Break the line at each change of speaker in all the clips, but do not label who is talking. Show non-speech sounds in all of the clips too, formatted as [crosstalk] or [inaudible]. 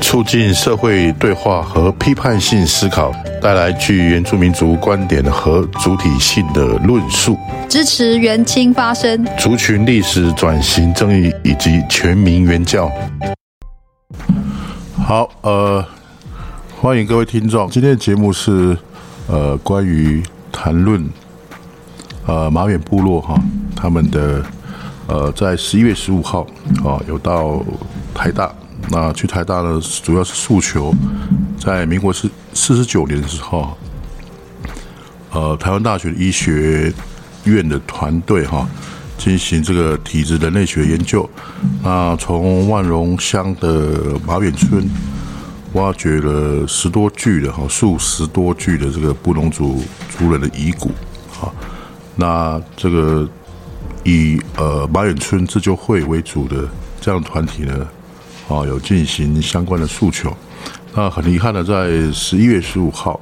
促进社会对话和批判性思考，带来具原住民族观点和主体性的论述，
支持原青发声，
族群历史转型正义以及全民原教。好，呃，欢迎各位听众，今天的节目是呃关于谈论。呃，马远部落哈，他们的呃，在十一月十五号啊，有到台大。那去台大呢，主要是诉求，在民国四四十九年的时候，呃，台湾大学医学院的团队哈，进行这个体质人类学研究。那从万荣乡的马远村挖掘了十多具的哈，数十多具的这个布农族族人的遗骨啊。那这个以呃马远村自救会为主的这样的团体呢，啊有进行相关的诉求。那很遗憾的，在十一月十五号，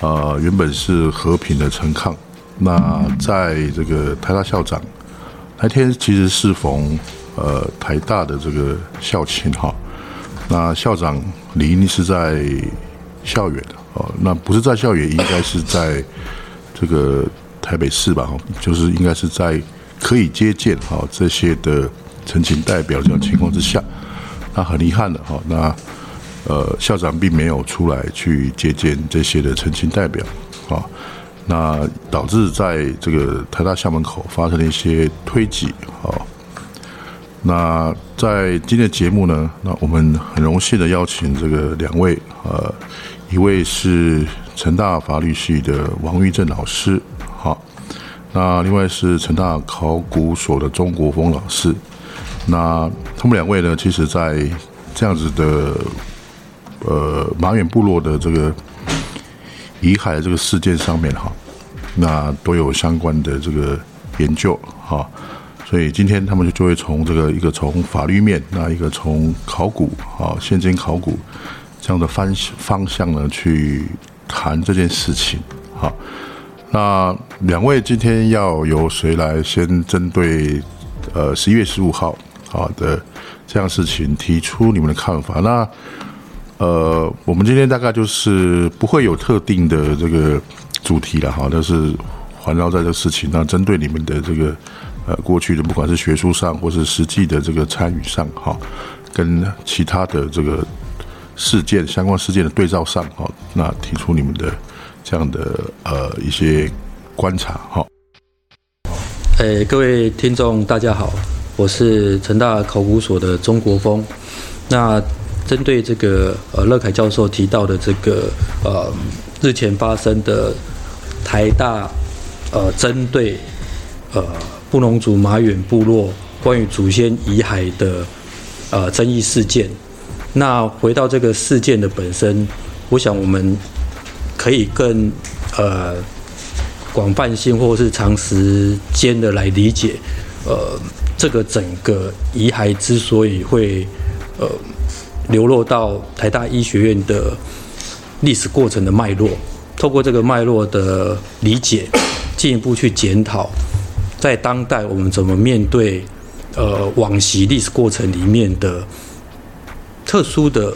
啊原本是和平的陈抗。那在这个台大校长那天，其实适逢呃台大的这个校庆哈。那校长理应是在校园的哦，那不是在校园，应该是在这个。台北市吧，就是应该是在可以接见哈这些的陈情代表这种情况之下，那很遗憾的哈，那呃校长并没有出来去接见这些的澄清代表啊，那导致在这个台大校门口发生了一些推挤啊，那在今天的节目呢，那我们很荣幸的邀请这个两位呃，一位是成大法律系的王玉正老师。好那另外是成大考古所的钟国峰老师，那他们两位呢，其实在这样子的呃马远部落的这个遗骸这个事件上面哈，那都有相关的这个研究哈，所以今天他们就就会从这个一个从法律面，那一个从考古啊现今考古这样的方方向呢去谈这件事情哈。那两位今天要由谁来先针对呃十一月十五号好的这样事情提出你们的看法？那呃，我们今天大概就是不会有特定的这个主题了哈，但是环绕在这事情，那针对你们的这个呃过去的不管是学术上或是实际的这个参与上哈，跟其他的这个事件相关事件的对照上哈，那提出你们的。这样的呃一些观察哈，
诶，各位听众大家好，我是成大考古所的钟国峰。那针对这个呃乐凯教授提到的这个呃日前发生的台大呃针对呃布农族马远部落关于祖先遗骸的呃争议事件，那回到这个事件的本身，我想我们。可以更呃广泛性或是长时间的来理解，呃，这个整个遗骸之所以会呃流落到台大医学院的历史过程的脉络，透过这个脉络的理解，进一步去检讨，在当代我们怎么面对呃往昔历史过程里面的特殊的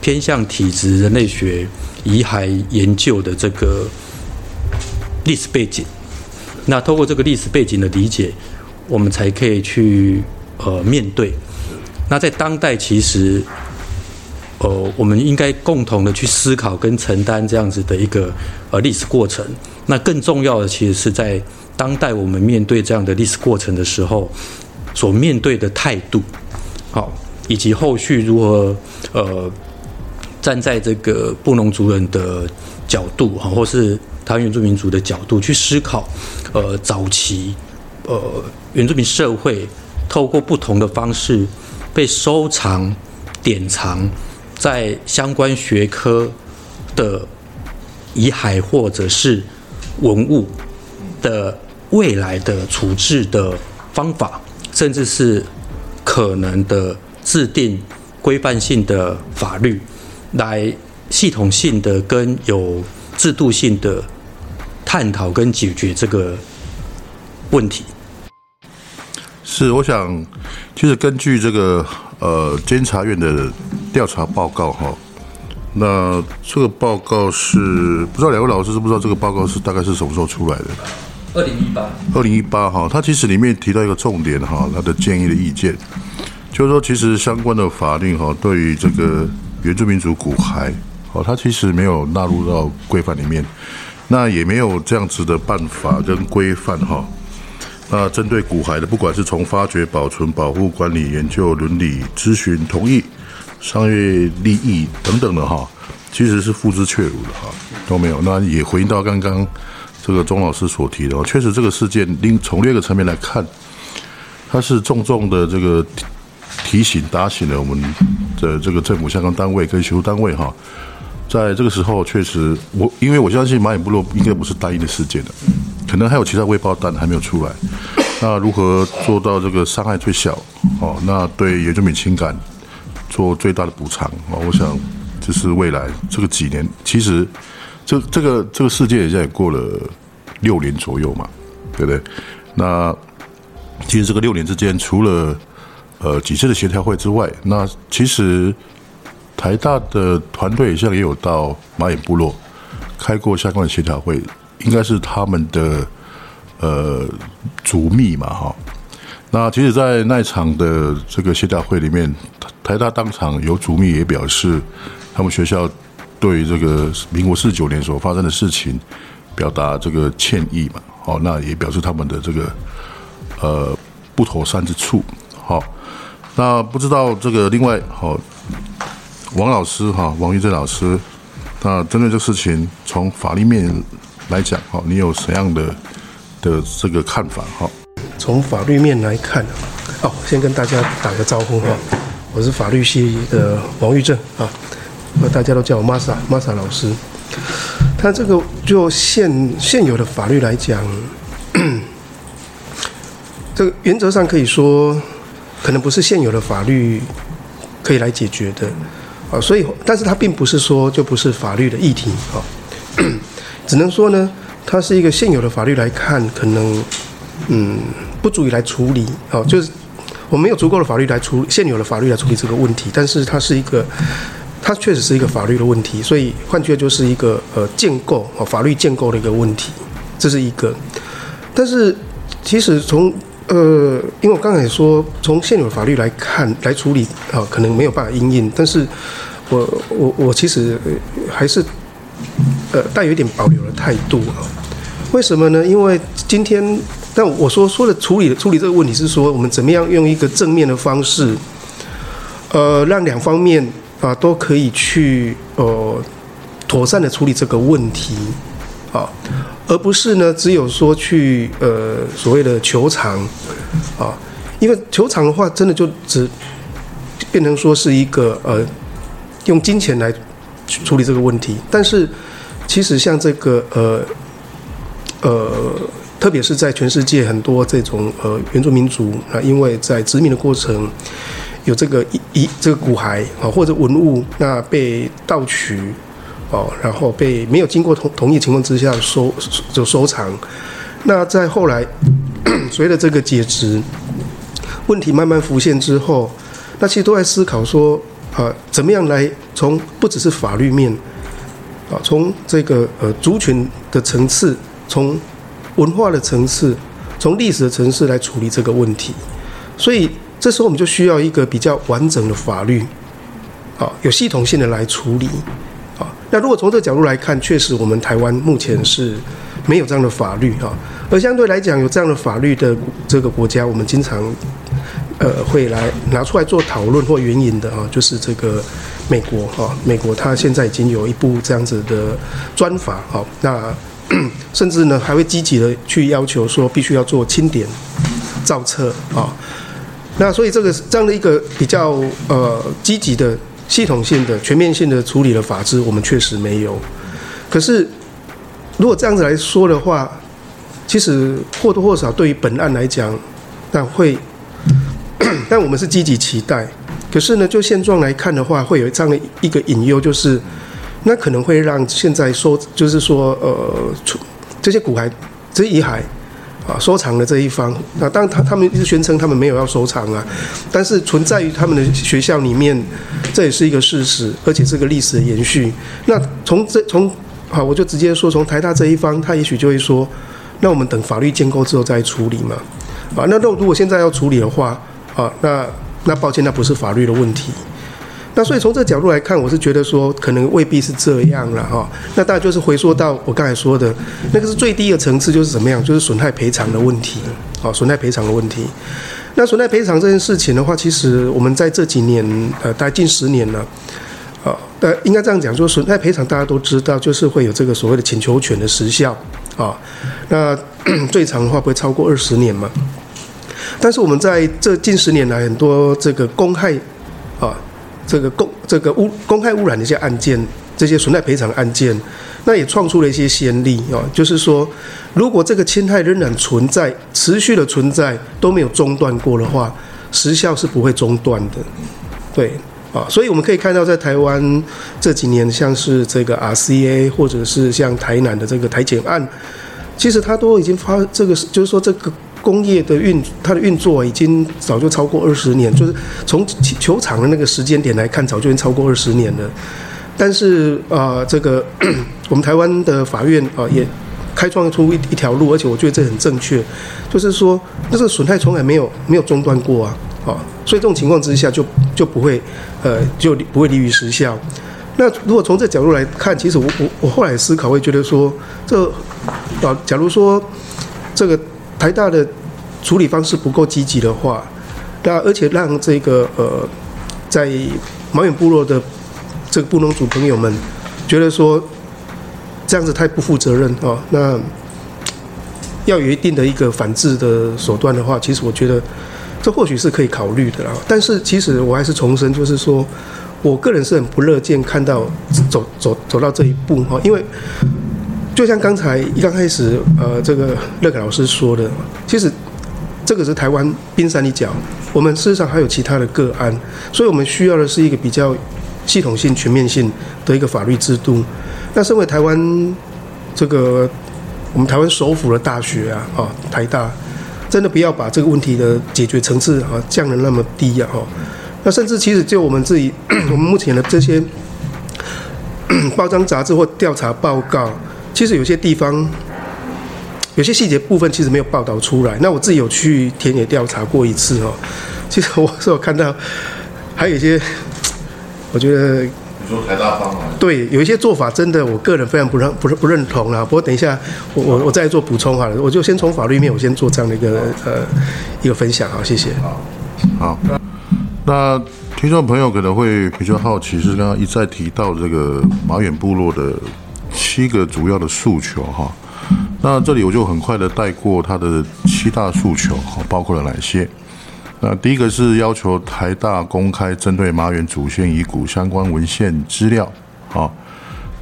偏向体质人类学。遗骸研究的这个历史背景，那透过这个历史背景的理解，我们才可以去呃面对。那在当代，其实呃我们应该共同的去思考跟承担这样子的一个呃历史过程。那更重要的，其实是在当代我们面对这样的历史过程的时候，所面对的态度，好，以及后续如何呃。站在这个布农族人的角度哈，或是台湾原住民族的角度去思考，呃，早期呃原住民社会透过不同的方式被收藏、典藏在相关学科的遗骸或者是文物的未来的处置的方法，甚至是可能的制定规范性的法律，来系统性的跟有制度性的探讨跟解决这个问题。
是，我想，其实根据这个呃监察院的调查报告哈，那这个报告是不知道两位老师知不知道这个报告是大概是什么时候出来的？
二零一八。
二零一八哈，它其实里面提到一个重点哈，它的建议的意见，就是说其实相关的法令哈，对于这个原住民族骨骸哦，它其实没有纳入到规范里面，那也没有这样子的办法跟规范哈。那针对骨骸的，不管是从发掘、保存、保护、管理、研究、伦理、咨询、同意、商业利益等等的哈，其实是付之阙如的哈，都没有。那也回应到刚刚这个钟老师所提的，确实这个事件另从另一个层面来看，它是重重的这个提醒、打醒了我们的这个政府相关单位跟学术单位哈。在这个时候，确实我因为我相信马眼部落应该不是单一的事件的。可能还有其他未爆弹还没有出来，[laughs] 那如何做到这个伤害最小？哦，那对原住民情感做最大的补偿啊！我想这是未来这个几年，其实这这个这个世界也在过了六年左右嘛，对不对？那其实这个六年之间，除了呃几次的协调会之外，那其实台大的团队现在也有到马眼部落开过相关的协调会。应该是他们的呃主秘嘛哈，那其实，在那场的这个协调会里面，台大当场有主秘也表示，他们学校对这个民国四九年所发生的事情表达这个歉意嘛，好，那也表示他们的这个呃不妥善之处，好，那不知道这个另外好，王老师哈，王玉珍老师，那针对这个事情从法律面。来讲哈，你有什么样的的这个看法哈？
从法律面来看，哦，先跟大家打个招呼哈，我是法律系的王玉正啊，那大家都叫我 Masa Masa 老师。他这个就现现有的法律来讲，[clears throat] 这个原则上可以说，可能不是现有的法律可以来解决的啊，所以，但是它并不是说就不是法律的议题啊。只能说呢，它是一个现有的法律来看，可能嗯不足以来处理哦，就是我没有足够的法律来处现有的法律来处理这个问题。但是它是一个，它确实是一个法律的问题，所以换句话就是一个呃建构啊法律建构的一个问题，这是一个。但是其实从呃，因为我刚才说从现有的法律来看来处理啊，可能没有办法因应。但是我我我其实还是。呃，带有一点保留的态度啊？为什么呢？因为今天，但我说说的处理处理这个问题是说，我们怎么样用一个正面的方式，呃，让两方面啊都可以去呃妥善的处理这个问题啊，而不是呢只有说去呃所谓的求偿啊，因为求偿的话，真的就只变成说是一个呃用金钱来处理这个问题，但是。其实像这个呃呃，特别是在全世界很多这种呃原住民族啊，因为在殖民的过程有这个一一这个骨骸啊或者文物那被盗取哦，然后被没有经过同同意情况之下收就收藏，那在后来 [coughs] 随着这个解职问题慢慢浮现之后，那其实都在思考说啊，怎么样来从不只是法律面。啊，从这个呃族群的层次，从文化的层次，从历史的层次来处理这个问题，所以这时候我们就需要一个比较完整的法律，啊，有系统性的来处理，啊，那如果从这个角度来看，确实我们台湾目前是没有这样的法律啊，而相对来讲有这样的法律的这个国家，我们经常呃会来拿出来做讨论或援引的啊，就是这个。美国哈，美国它现在已经有一部这样子的专法哈，那 [coughs] 甚至呢还会积极的去要求说必须要做清点造册啊，那所以这个这样的一个比较呃积极的系统性的全面性的处理的法制，我们确实没有。可是如果这样子来说的话，其实或多或少对于本案来讲，那会 [coughs] 但我们是积极期待。可是呢，就现状来看的话，会有这样的一个隐忧，就是那可能会让现在收，就是说呃，这些骨骸、这些遗骸。啊，收藏的这一方，那当然他他们一直宣称他们没有要收藏啊，但是存在于他们的学校里面，这也是一个事实，而且是个历史的延续。那从这从好，我就直接说，从台大这一方，他也许就会说，那我们等法律建构之后再处理嘛。啊，那如果现在要处理的话，啊，那那抱歉，那不是法律的问题。那所以从这个角度来看，我是觉得说可能未必是这样了哈。那大概就是回溯到我刚才说的，那个是最低的层次，就是怎么样，就是损害赔偿的问题。好，损害赔偿的问题。那损害赔偿这件事情的话，其实我们在这几年，呃，大概近十年了，啊，呃，应该这样讲，就是损害赔偿大家都知道，就是会有这个所谓的请求权的时效啊。那 [clears throat] 最长的话不会超过二十年嘛。但是我们在这近十年来，很多这个公害啊。这个公这个污公害污染的一些案件，这些损害赔偿案件，那也创出了一些先例啊。就是说，如果这个侵害仍然存在，持续的存在都没有中断过的话，时效是不会中断的。对啊，所以我们可以看到，在台湾这几年，像是这个 RCA，或者是像台南的这个台检案，其实它都已经发这个，就是说这个。工业的运，它的运作已经早就超过二十年，就是从球场的那个时间点来看，早就已经超过二十年了。但是啊、这个 [clears throat] 我们台湾的法院啊、也开创出一一条路，而且我觉得这很正确，就是说，那这个损害从来没有没有中断过啊，啊，所以这种情况之下就就不会呃就不会利于时效。那如果从这角度来看，其实我我我后来思考会觉得说，这啊，假如说这个。台大的处理方式不够积极的话，那而且让这个呃，在毛远部落的这个布农族朋友们觉得说这样子太不负责任啊，那要有一定的一个反制的手段的话，其实我觉得这或许是可以考虑的啦。但是其实我还是重申，就是说我个人是很不乐见看到走走走到这一步哈，因为。就像刚才一刚开始，呃，这个乐凯老师说的，其实这个是台湾冰山一角，我们事实上还有其他的个案，所以我们需要的是一个比较系统性、全面性的一个法律制度。那身为台湾这个我们台湾首府的大学啊，啊，台大，真的不要把这个问题的解决层次啊降得那么低呀，哈。那甚至其实就我们自己，我们目前的这些报章杂志或调查报告。其实有些地方，有些细节部分其实没有报道出来。那我自己有去田野调查过一次哦。其实我是有看到，还有一些，我觉得你
说台大方啊？
对，有一些做法真的，我个人非常不认不不认同啊。不过等一下，我我我再做补充好了。我就先从法律面，我先做这样的一个呃一个分享。好，谢谢。
好，好。那听众朋友可能会比较好奇，是刚刚一再提到这个马远部落的。七个主要的诉求哈，那这里我就很快的带过他的七大诉求，包括了哪些？那第一个是要求台大公开针对马远祖先遗骨相关文献资料啊。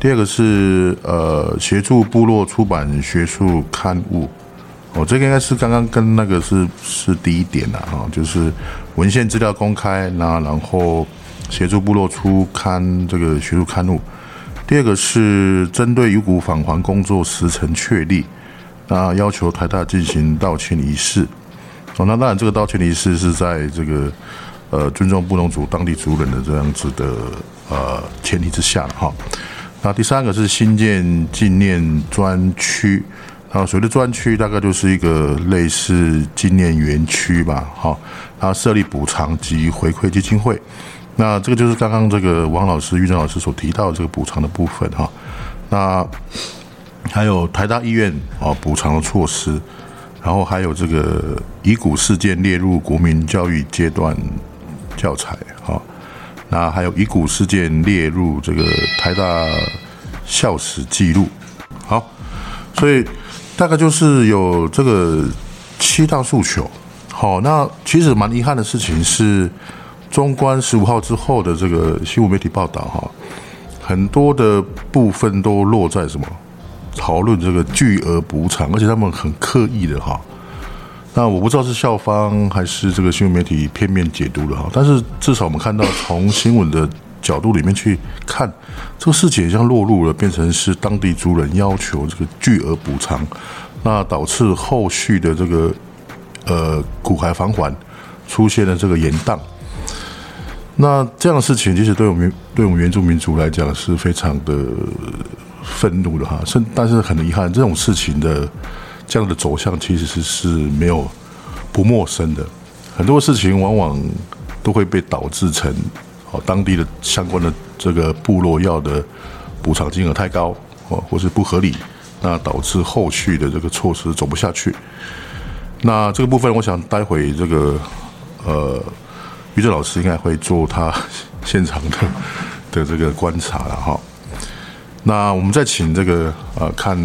第二个是呃协助部落出版学术刊物，哦，这个应该是刚刚跟那个是是第一点的哈，就是文献资料公开，那然后协助部落出刊这个学术刊物。第二个是针对遗骨返还工作时程确立，那要求台大进行道歉仪式。哦，那当然这个道歉仪式是在这个呃尊重布农族当地族人的这样子的呃前提之下哈。那第三个是新建纪念专区，啊，所谓的专区大概就是一个类似纪念园区吧，哈，然后设立补偿及回馈基金会。那这个就是刚刚这个王老师、玉珍老师所提到的这个补偿的部分哈。那还有台大医院啊补偿的措施，然后还有这个遗骨事件列入国民教育阶段教材哈。那还有遗骨事件列入这个台大校史记录。好，所以大概就是有这个七大诉求。好，那其实蛮遗憾的事情是。中观十五号之后的这个新闻媒体报道哈，很多的部分都落在什么讨论这个巨额补偿，而且他们很刻意的哈，那我不知道是校方还是这个新闻媒体片面解读的哈，但是至少我们看到从新闻的角度里面去看，这个事情也像落入了变成是当地族人要求这个巨额补偿，那导致后续的这个呃骨骸返还出现了这个延宕。那这样的事情其实对我们对我们原住民族来讲是非常的愤怒的哈，甚但是很遗憾，这种事情的。这样的走向其实是是没有不陌生的，很多事情往往都会被导致成哦当地的相关的这个部落要的补偿金额太高哦，或是不合理，那导致后续的这个措施走不下去。那这个部分，我想待会这个呃于正老师应该会做他现场的的这个观察了哈。那我们再请这个呃看。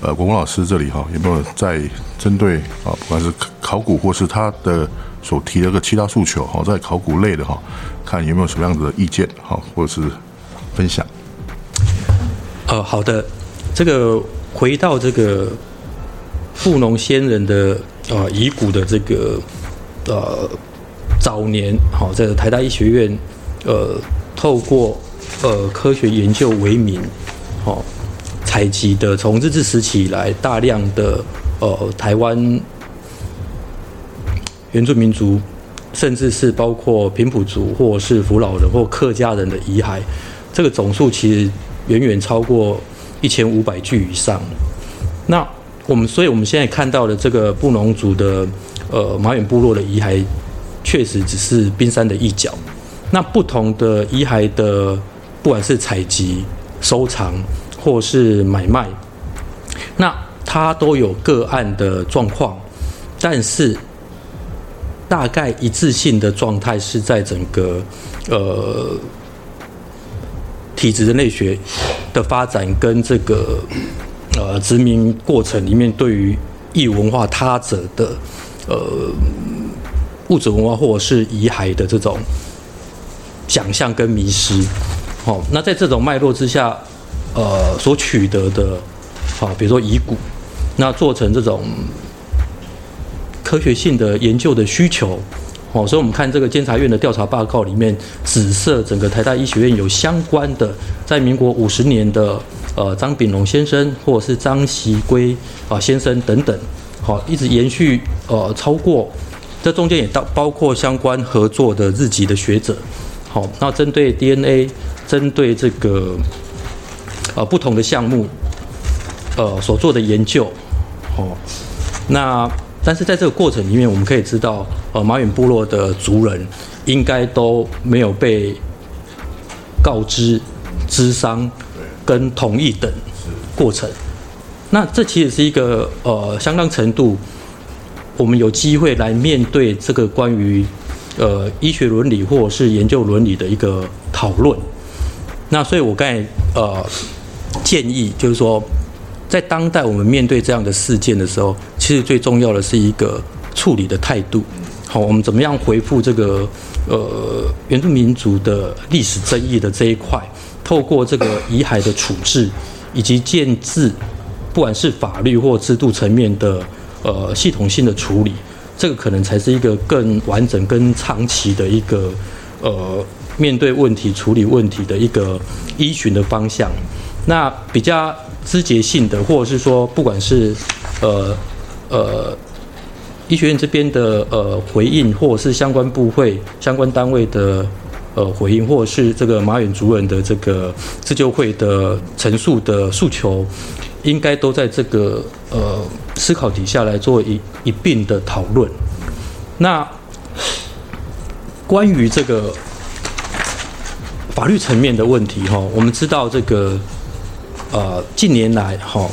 呃，国峰老师这里哈，有没有在针对啊，不管是考古或是他的所提的个其他诉求哈，在考古类的哈，看有没有什么样子的意见哈，或者是分享？
呃，好的，这个回到这个富农先人的呃遗骨的这个呃早年，好，在台大医学院呃透过呃科学研究为名，好。采集的从日治时期以来大量的呃台湾原住民族，甚至是包括平埔族或是福佬人或客家人的遗骸，这个总数其实远远超过一千五百具以上。那我们所以我们现在看到的这个布农族的呃马远部落的遗骸，确实只是冰山的一角。那不同的遗骸的不管是采集、收藏。或是买卖，那它都有个案的状况，但是大概一致性的状态是在整个呃体质人类学的发展跟这个呃殖民过程里面对于异文化他者的呃物质文化或者是遗骸的这种想象跟迷失。好，那在这种脉络之下。呃，所取得的，好，比如说遗骨，那做成这种科学性的研究的需求，哦，所以我们看这个监察院的调查报告里面，指涉整个台大医学院有相关的，在民国五十年的呃张炳龙先生或者是张锡圭啊先生等等，好，一直延续呃超过，这中间也到包括相关合作的日籍的学者，好，那针对 DNA，针对这个。呃，不同的项目，呃，所做的研究，哦，那但是在这个过程里面，我们可以知道，呃，马远部落的族人应该都没有被告知、知商跟同意等过程。那这其实是一个呃相当程度，我们有机会来面对这个关于呃医学伦理或者是研究伦理的一个讨论。那所以我刚才呃。建议就是说，在当代我们面对这样的事件的时候，其实最重要的是一个处理的态度。好，我们怎么样回复这个呃原住民族的历史争议的这一块？透过这个遗骸的处置，以及建制，不管是法律或制度层面的呃系统性的处理，这个可能才是一个更完整、更长期的一个呃面对问题、处理问题的一个依循的方向。那比较枝节性的，或者是说，不管是呃呃医学院这边的呃回应，或者是相关部会、相关单位的呃回应，或者是这个马远族人的这个自救会的陈述的诉求，应该都在这个呃思考底下来做一一并的讨论。那关于这个法律层面的问题，哈，我们知道这个。呃，近年来哈，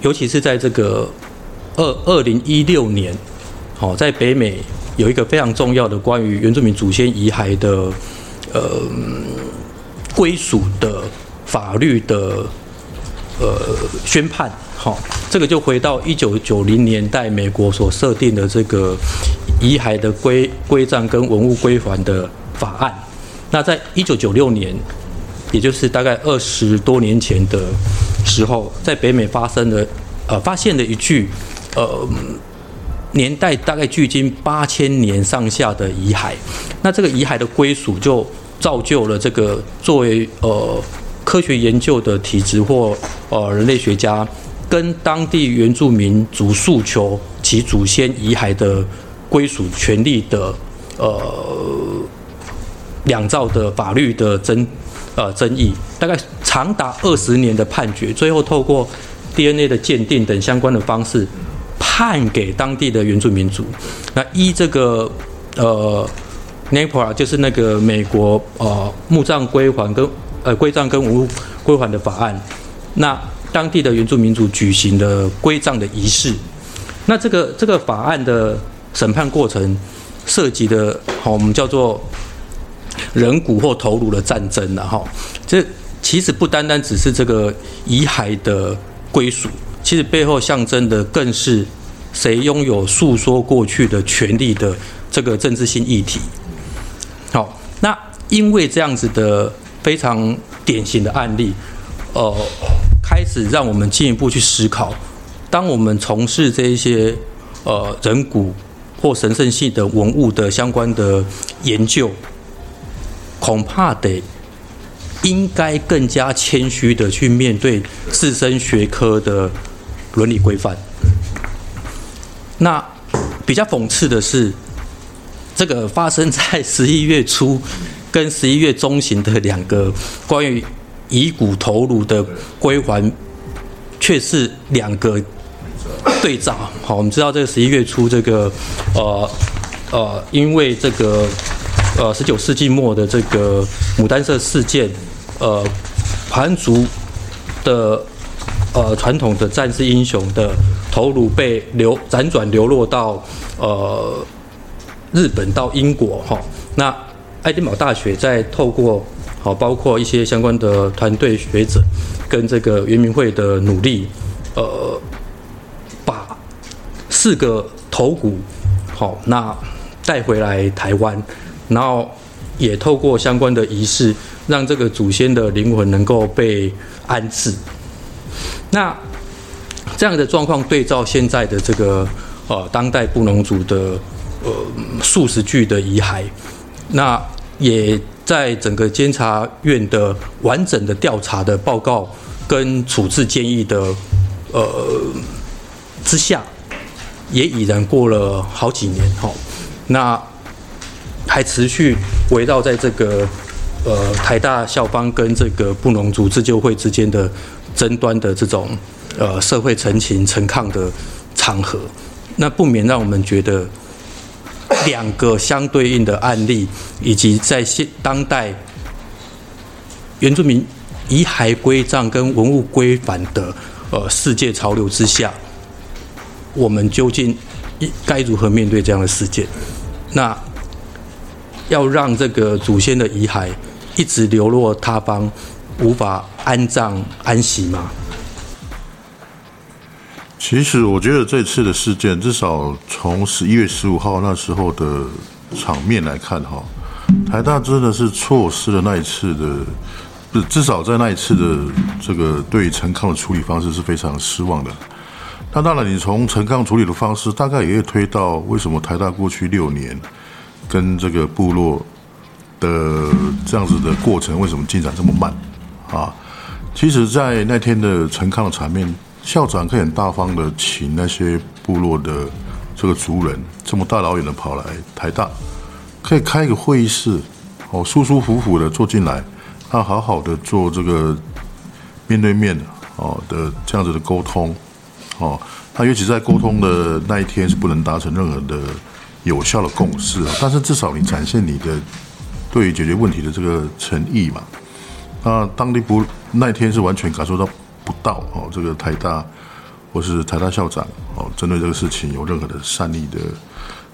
尤其是在这个二二零一六年，好，在北美有一个非常重要的关于原住民祖先遗骸的呃归属的法律的呃宣判，好，这个就回到一九九零年代美国所设定的这个遗骸的归归葬跟文物归还的法案。那在一九九六年。也就是大概二十多年前的时候，在北美发生的，呃，发现了一具，呃，年代大概距今八千年上下的遗骸，那这个遗骸的归属就造就了这个作为呃科学研究的体质或呃人类学家跟当地原住民族诉求其祖先遗骸的归属权利的呃两造的法律的争呃争议，大概长达二十年的判决，最后透过 DNA 的鉴定等相关的方式。判给当地的原住民族，那依这个呃，NAPRA 就是那个美国呃墓葬归还跟呃归葬跟无归还的法案，那当地的原住民族举行的归葬的仪式，那这个这个法案的审判过程涉及的，好我们叫做人骨或头颅的战争了哈，这其实不单单只是这个遗骸的归属，其实背后象征的更是。谁拥有诉说过去的权利的这个政治性议题？好，那因为这样子的非常典型的案例，呃，开始让我们进一步去思考：当我们从事这一些呃人骨或神圣性的文物的相关的研究，恐怕得应该更加谦虚的去面对自身学科的伦理规范。那比较讽刺的是，这个发生在十一月初跟十一月中旬的两个关于遗骨头颅的归还，却是两个对照。好，我们知道这个十一月初这个呃呃，因为这个呃十九世纪末的这个牡丹社事件，呃，排湾族的。呃，传统的战士英雄的头颅被流辗转流落到呃日本到英国哈。那爱丁堡大学在透过好包括一些相关的团队学者跟这个原民会的努力，呃，把四个头骨好那带回来台湾，然后也透过相关的仪式，让这个祖先的灵魂能够被安置。那这样的状况对照现在的这个呃当代布农族的呃数十具的遗骸，那也在整个监察院的完整的调查的报告跟处置建议的呃之下，也已然过了好几年哈，那还持续围绕在这个呃台大校方跟这个布农族自救会之间的。争端的这种呃社会陈情陈抗的场合，那不免让我们觉得两个相对应的案例，以及在现当代原住民遗骸归葬跟文物归返的呃世界潮流之下，我们究竟该如何面对这样的事件？那要让这个祖先的遗骸一直流落他方，无法安葬安息吗？
其实我觉得这次的事件，至少从十一月十五号那时候的场面来看，哈，台大真的是错失了那一次的，不，至少在那一次的这个对陈康的处理方式是非常失望的。那当然，你从陈康处理的方式，大概也会推到为什么台大过去六年跟这个部落的这样子的过程，为什么进展这么慢？啊，其实，在那天的陈康的场面，校长可以很大方的请那些部落的这个族人，这么大老远的跑来台大，可以开一个会议室，哦，舒舒服服的坐进来，他好好的做这个面对面的哦的这样子的沟通，哦，他尤其在沟通的那一天是不能达成任何的有效的共识啊，但是至少你展现你的对于解决问题的这个诚意嘛。那当地不那天是完全感受到不到哦，这个台大或是台大校长哦，针对这个事情有任何的善意的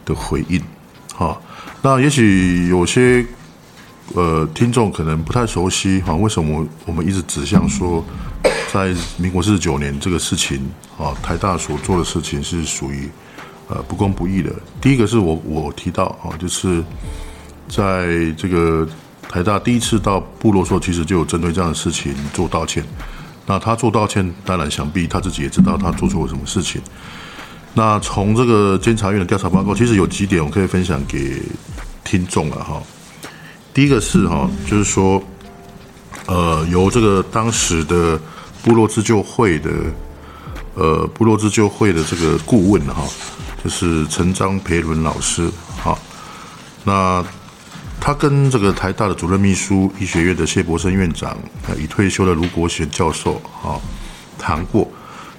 的回应，哈。那也许有些呃听众可能不太熟悉哈，为什么我们一直指向说，在民国四十九年这个事情啊，台大所做的事情是属于呃不公不义的。第一个是我我提到啊，就是在这个。台大第一次到部落说，其实就有针对这样的事情做道歉。那他做道歉，当然想必他自己也知道他做错了什么事情。那从这个监察院的调查报告，其实有几点我可以分享给听众了哈。第一个是哈，就是说，呃，由这个当时的部落自救会的，呃，部落自救会的这个顾问哈，就是陈章培伦老师哈。那他跟这个台大的主任秘书、医学院的谢博生院长，已退休的卢国贤教授啊谈过。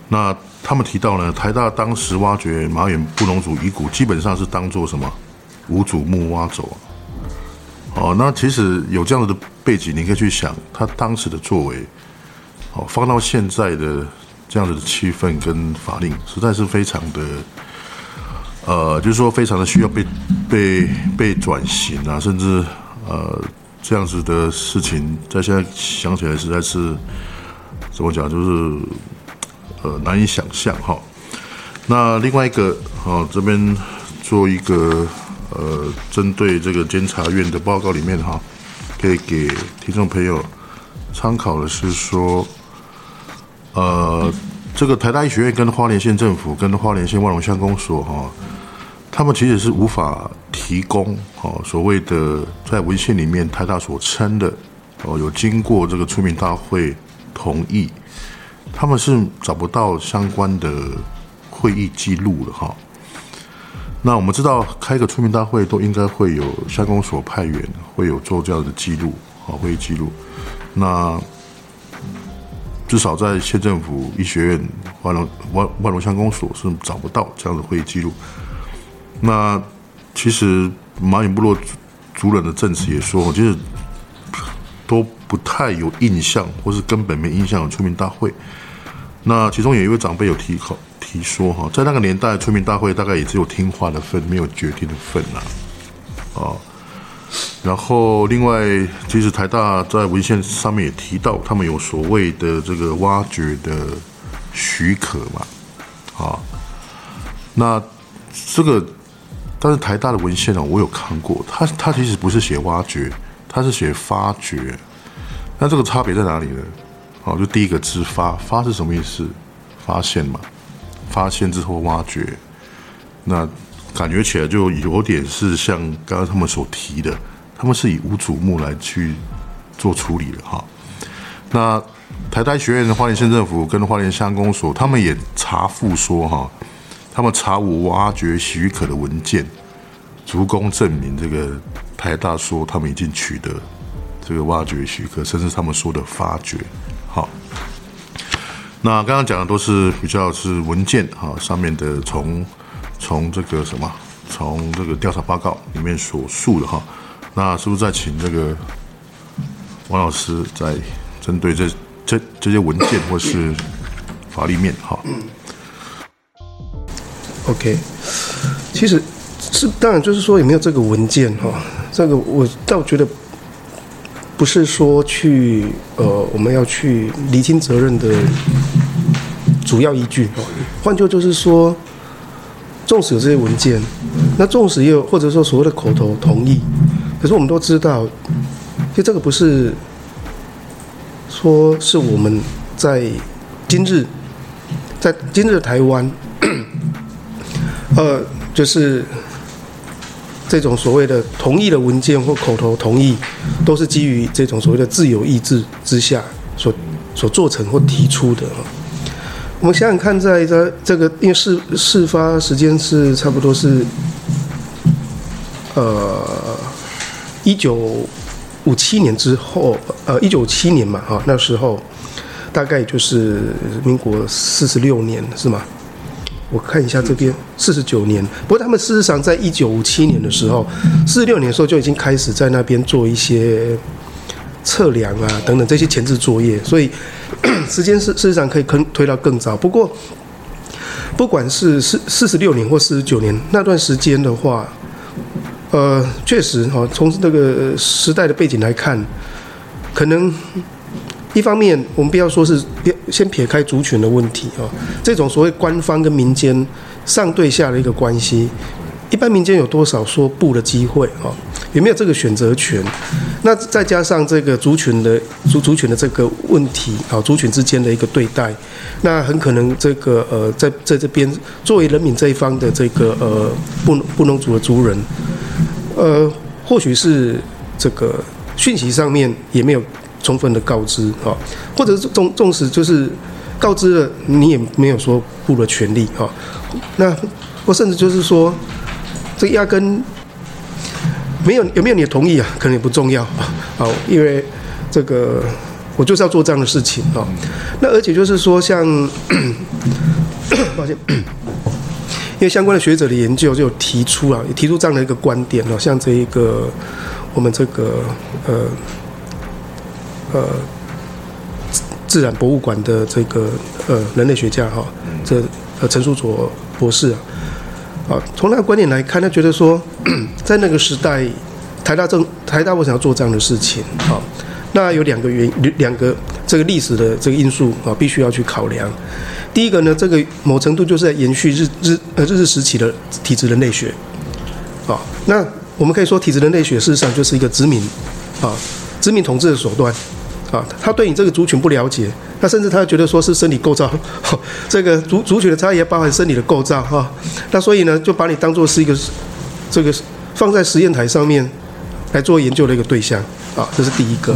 那他们提到呢，台大当时挖掘马远布农族遗骨，基本上是当做什么无主墓挖走。哦，那其实有这样子的背景，你可以去想他当时的作为，哦，放到现在的这样子的气氛跟法令，实在是非常的。呃，就是说，非常的需要被被被转型啊，甚至呃这样子的事情，在现在想起来实在是怎么讲，就是呃难以想象哈。那另外一个，哦，这边做一个呃针对这个监察院的报告里面哈，可以给听众朋友参考的是说，呃，这个台大医学院跟花莲县政府跟花莲县万荣乡公所哈。他们其实是无法提供哦，所谓的在文献里面台大所称的哦，有经过这个村民大会同意，他们是找不到相关的会议记录的哈。那我们知道开个村民大会都应该会有乡公所派员会有做这样的记录啊，会议记录。那至少在县政府医学院万隆万万隆乡公所是找不到这样的会议记录。那其实马远部落族人的证词也说，就是都不太有印象，或是根本没印象有村民大会。那其中有一位长辈有提口提说哈，在那个年代，村民大会大概也只有听话的份，没有决定的份呐。哦，然后另外，其实台大在文献上面也提到，他们有所谓的这个挖掘的许可嘛。啊，那这个。但是台大的文献呢，我有看过，它它其实不是写挖掘，它是写发掘。那这个差别在哪里呢？好，就第一个字发，发是什么意思？发现嘛，发现之后挖掘。那感觉起来就有点是像刚刚他们所提的，他们是以无主墓来去做处理的哈。那台大学院的花莲县政府跟花莲乡公所，他们也查复说哈。他们查无挖掘许可的文件，足供证明这个台大说他们已经取得这个挖掘许可，甚至他们说的发掘。好，那刚刚讲的都是比较是文件哈上面的，从从这个什么，从这个调查报告里面所述的哈。那是不是再请这个王老师再针对这这这些文件或是法律面哈
？OK，其实是当然，就是说有没有这个文件哈？这个我倒觉得不是说去呃，我们要去厘清责任的主要依据。换句就是说，纵使有这些文件，那纵使也有或者说所谓的口头同意，可是我们都知道，就这个不是说是我们在今日在今日的台湾。[coughs] 呃，就是这种所谓的同意的文件或口头同意，都是基于这种所谓的自由意志之下所所做成或提出的。我们想想看，在这这个，因为事事发时间是差不多是呃一九五七年之后，呃一九五七年嘛，哈，那时候大概就是民国四十六年，是吗？我看一下这边四十九年，不过他们事实上在一九五七年的时候，四十六年的时候就已经开始在那边做一些测量啊等等这些前置作业，所以 [coughs] 时间是事实上可以推推到更早。不过不管是四四十六年或四十九年那段时间的话，呃，确实哈，从这个时代的背景来看，可能。一方面，我们不要说是先撇开族群的问题啊，这种所谓官方跟民间上对下的一个关系，一般民间有多少说不的机会啊？也没有这个选择权。那再加上这个族群的族族群的这个问题啊，族群之间的一个对待，那很可能这个呃，在在这边作为人民这一方的这个呃布布农族的族人，呃，或许是这个讯息上面也没有充分的告知啊，或者是纵纵使就是告知了，你也没有说布了权利啊，那或甚至就是说，这压根。没有有没有你的同意啊？可能也不重要啊。好，因为这个我就是要做这样的事情啊。那而且就是说，像 [coughs] 抱歉，因为相关的学者的研究就有提出啊，也提出这样的一个观点啊，像这一个我们这个呃呃自然博物馆的这个呃人类学家哈，这呃陈书佐博士啊。啊，从那个观点来看，他觉得说，[clears throat] 在那个时代，台大政台大为什么要做这样的事情？啊，那有两个原两个这个历史的这个因素啊，必须要去考量。第一个呢，这个某程度就是在延续日日呃日治时期的体制人类学。啊，那我们可以说体制人类学事实上就是一个殖民啊殖民统治的手段。啊，他对你这个族群不了解。那甚至他觉得说是生理构造，[laughs] 这个族族群的差异也包含生理的构造哈。那所以呢，就把你当做是一个这个放在实验台上面来做研究的一个对象啊，这是第一个。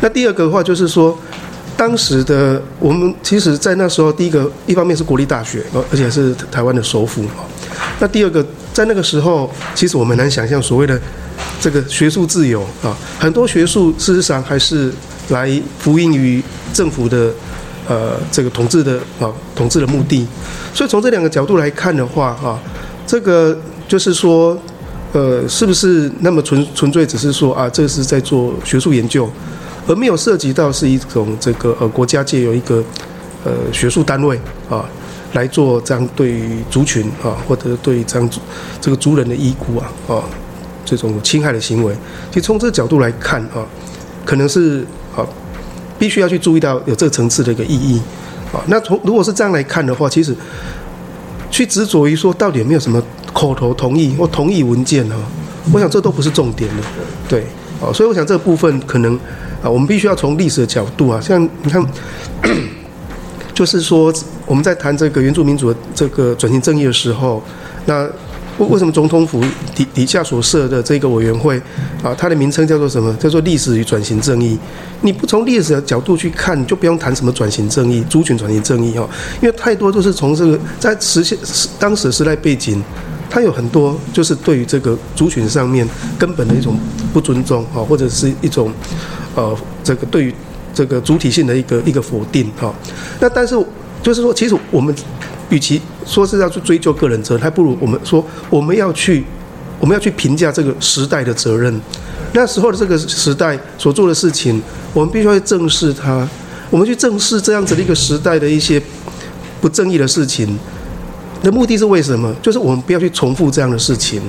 那第二个的话就是说，当时的我们其实在那时候，第一个一方面是国立大学，而且是台湾的首府。那第二个在那个时候，其实我们难想象所谓的这个学术自由啊，很多学术事实上还是。来服膺于政府的呃这个统治的啊统治的目的，所以从这两个角度来看的话啊，这个就是说呃是不是那么纯纯粹只是说啊这是在做学术研究，而没有涉及到是一种这个呃国家借由一个呃学术单位啊来做这样对于族群啊或者对这样这个族人的依孤啊啊这种侵害的行为，其实从这个角度来看啊，可能是。好，必须要去注意到有这个层次的一个意义，啊，那从如果是这样来看的话，其实去执着于说到底有没有什么口头同意或同意文件哈，我想这都不是重点了，对，啊，所以我想这个部分可能啊，我们必须要从历史的角度啊，像你看，[clears throat] 就是说我们在谈这个原住民族的这个转型正义的时候，那。为为什么总统府底底下所设的这个委员会啊，它的名称叫做什么？叫做历史与转型正义。你不从历史的角度去看，你就不用谈什么转型正义、族群转型正义哈，因为太多都是从这个在实现当时时代背景，它有很多就是对于这个族群上面根本的一种不尊重啊，或者是一种呃这个对于这个主体性的一个一个否定哈。那但是就是说，其实我们。与其说是要去追究个人责任，还不如我们说我们要去，我们要去评价这个时代的责任。那时候的这个时代所做的事情，我们必须要正视它。我们去正视这样子的一个时代的一些不正义的事情的目的是为什么？就是我们不要去重复这样的事情。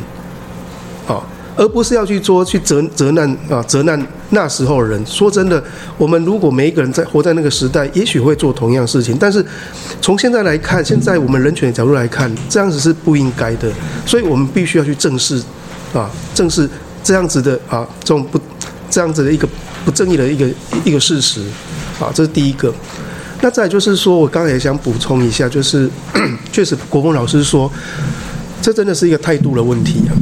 好。而不是要去做去责责难啊责难那时候的人。说真的，我们如果每一个人在活在那个时代，也许会做同样的事情。但是从现在来看，现在我们人权的角度来看，这样子是不应该的。所以我们必须要去正视啊，正视这样子的啊这种不这样子的一个不正义的一个一个事实啊，这是第一个。那再就是说，我刚才也想补充一下，就是 [clears throat] 确实国峰老师说，这真的是一个态度的问题啊。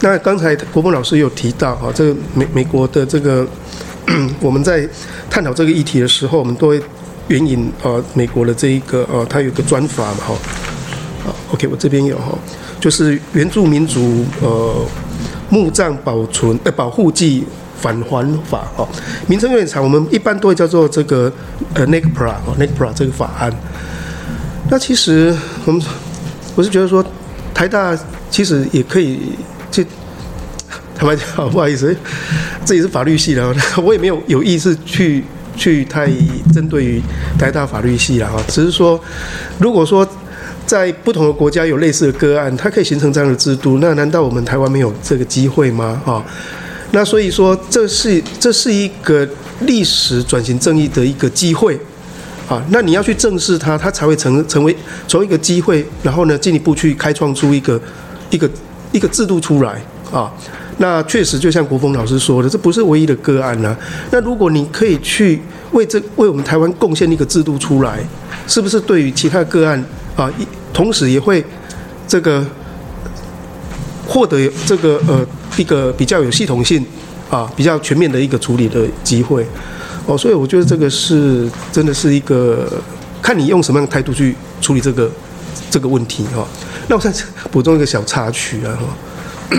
那刚才国峰老师有提到啊，这个美美国的这个，[clears throat] 我们在探讨这个议题的时候，我们都会援引啊美国的这一个呃，它有个专法嘛哈，，OK，我这边有哈，就是原住民族呃墓葬保存呃保护暨返还法哈，名称有点长，我们一般都会叫做这个呃 NAGPRA 哦 NAGPRA 这个法案。那其实我们我是觉得说台大其实也可以。就 [laughs] 坦白讲，不好意思，这也是法律系的，[laughs] 我也没有有意思去去太针对于台大法律系了哈。只是说，如果说在不同的国家有类似的个案，它可以形成这样的制度，那难道我们台湾没有这个机会吗？哈，那所以说，这是这是一个历史转型正义的一个机会啊。那你要去正视它，它才会成成为从一个机会，然后呢，进一步去开创出一个一个。一个制度出来，啊。那确实就像国峰老师说的，这不是唯一的个案呢、那如果你可以去为这为我们台湾贡献一个制度出来，是不是对于其他个案啊，同时也会这个获得这个呃一个比较有系统性啊、比较全面的一个处理的机会？哦，所以我觉得这个是真的是一个看你用什么样的态度去处理这个这个问题哈。那我再补充一个小插曲啊哈。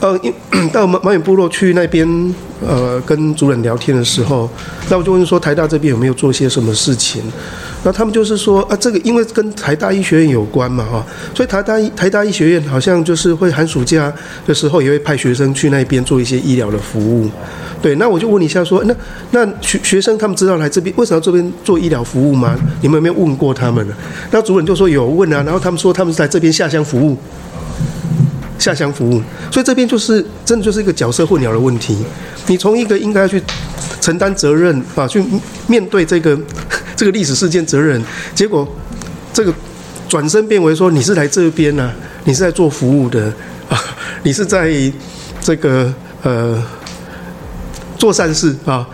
呃，[clears throat] 到马马远部落去那边，呃，跟主任聊天的时候，那我就问说台大这边有没有做些什么事情？那他们就是说啊，这个因为跟台大医学院有关嘛，哈，所以台大台大医学院好像就是会寒暑假的时候也会派学生去那边做一些医疗的服务。对，那我就问一下说，那那学学生他们知道来这边为什么这边做医疗服务吗？你们有没有问过他们呢？那主任就说有问啊，然后他们说他们是来这边下乡服务。下乡服务，所以这边就是真的就是一个角色混淆的问题。你从一个应该去承担责任啊，去面对这个这个历史事件责任，结果这个转身变为说你是来这边呢、你是在做服务的啊，你是在这个呃做善事啊，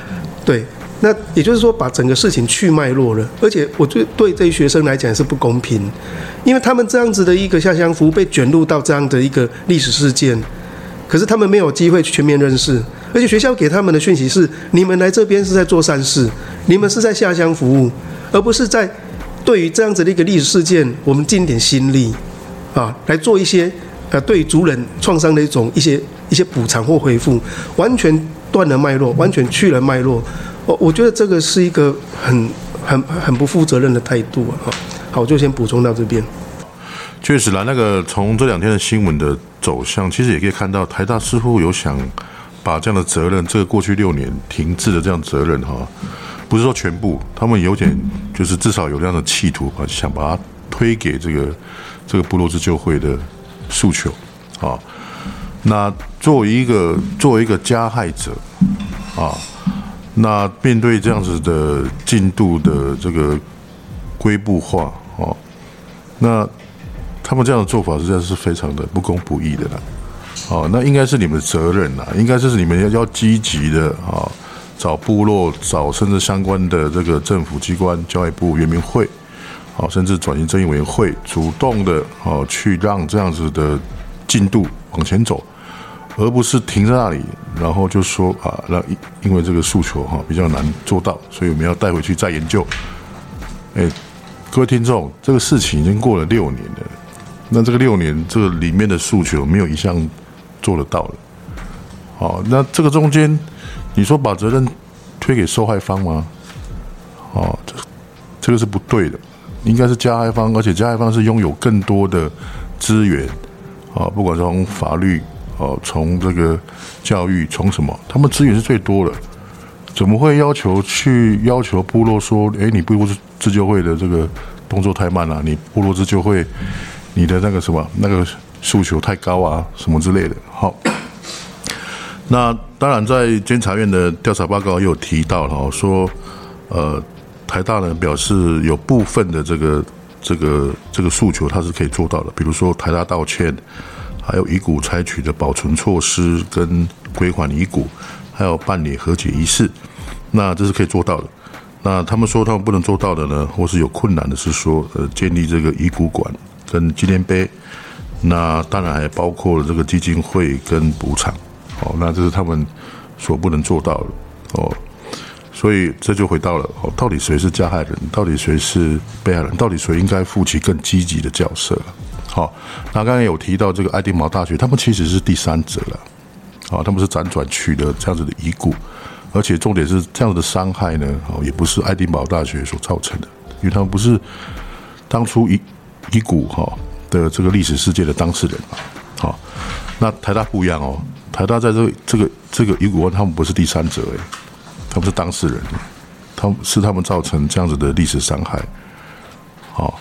对。那也就是说，把整个事情去脉络了，而且我觉得对这些学生来讲是不公平，因为他们这样子的一个下乡服务被卷入到这样的一个历史事件，可是他们没有机会去全面认识，而且学校给他们的讯息是：你们来这边是在做善事，你们是在下乡服务，而不是在对于这样子的一个历史事件，我们尽点心力啊，来做一些呃对族人创伤的一种一些一些补偿或恢复，完全断了脉络，完全去了脉络。我我觉得这个是一个很很很不负责任的态度啊！好，我就先补充到这边。
确实啦，那个从这两天的新闻的走向，其实也可以看到，台大似乎有想把这样的责任，这个过去六年停滞的这样责任哈，不是说全部，他们有点就是至少有这样的企图啊，想把它推给这个这个部落自救会的诉求啊。那作为一个作为一个加害者啊。那面对这样子的进度的这个规步化哦，那他们这样的做法实在是非常的不公不义的啦。哦，那应该是你们的责任啦，应该就是你们要要积极的啊，找部落，找甚至相关的这个政府机关、教育部、原民会，好，甚至转型正义委员会，主动的哦去让这样子的进度往前走。而不是停在那里，然后就说啊，那因因为这个诉求哈比较难做到，所以我们要带回去再研究。哎，各位听众，这个事情已经过了六年了，那这个六年这个里面的诉求没有一项做得到了。好，那这个中间你说把责任推给受害方吗？哦，这这个是不对的，应该是加害方，而且加害方是拥有更多的资源啊，不管从法律。哦，从这个教育，从什么？他们资源是最多的，怎么会要求去要求部落说，哎，你部落自救会的这个动作太慢了，你部落自救会，你的那个什么那个诉求太高啊，什么之类的。好，[coughs] 那当然在监察院的调查报告也有提到哈，说呃，台大呢表示有部分的这个这个这个诉求他是可以做到的，比如说台大道歉。还有遗骨采取的保存措施跟归还遗骨，还有办理和解仪式，那这是可以做到的。那他们说他们不能做到的呢，或是有困难的，是说呃建立这个遗骨馆跟纪念碑，那当然还包括了这个基金会跟补偿。哦，那这是他们所不能做到的。哦，所以这就回到了哦，到底谁是加害人？到底谁是被害人？到底谁应该负起更积极的角色？好，那刚才有提到这个爱丁堡大学，他们其实是第三者了。好，他们是辗转取得这样子的遗骨，而且重点是这样的伤害呢，哦，也不是爱丁堡大学所造成的，因为他们不是当初遗遗骨哈的这个历史事件的当事人嘛。好，那台大不一样哦，台大在这这个这个遗骨他们不是第三者诶，他们是当事人，他们是他们造成这样子的历史伤害。好。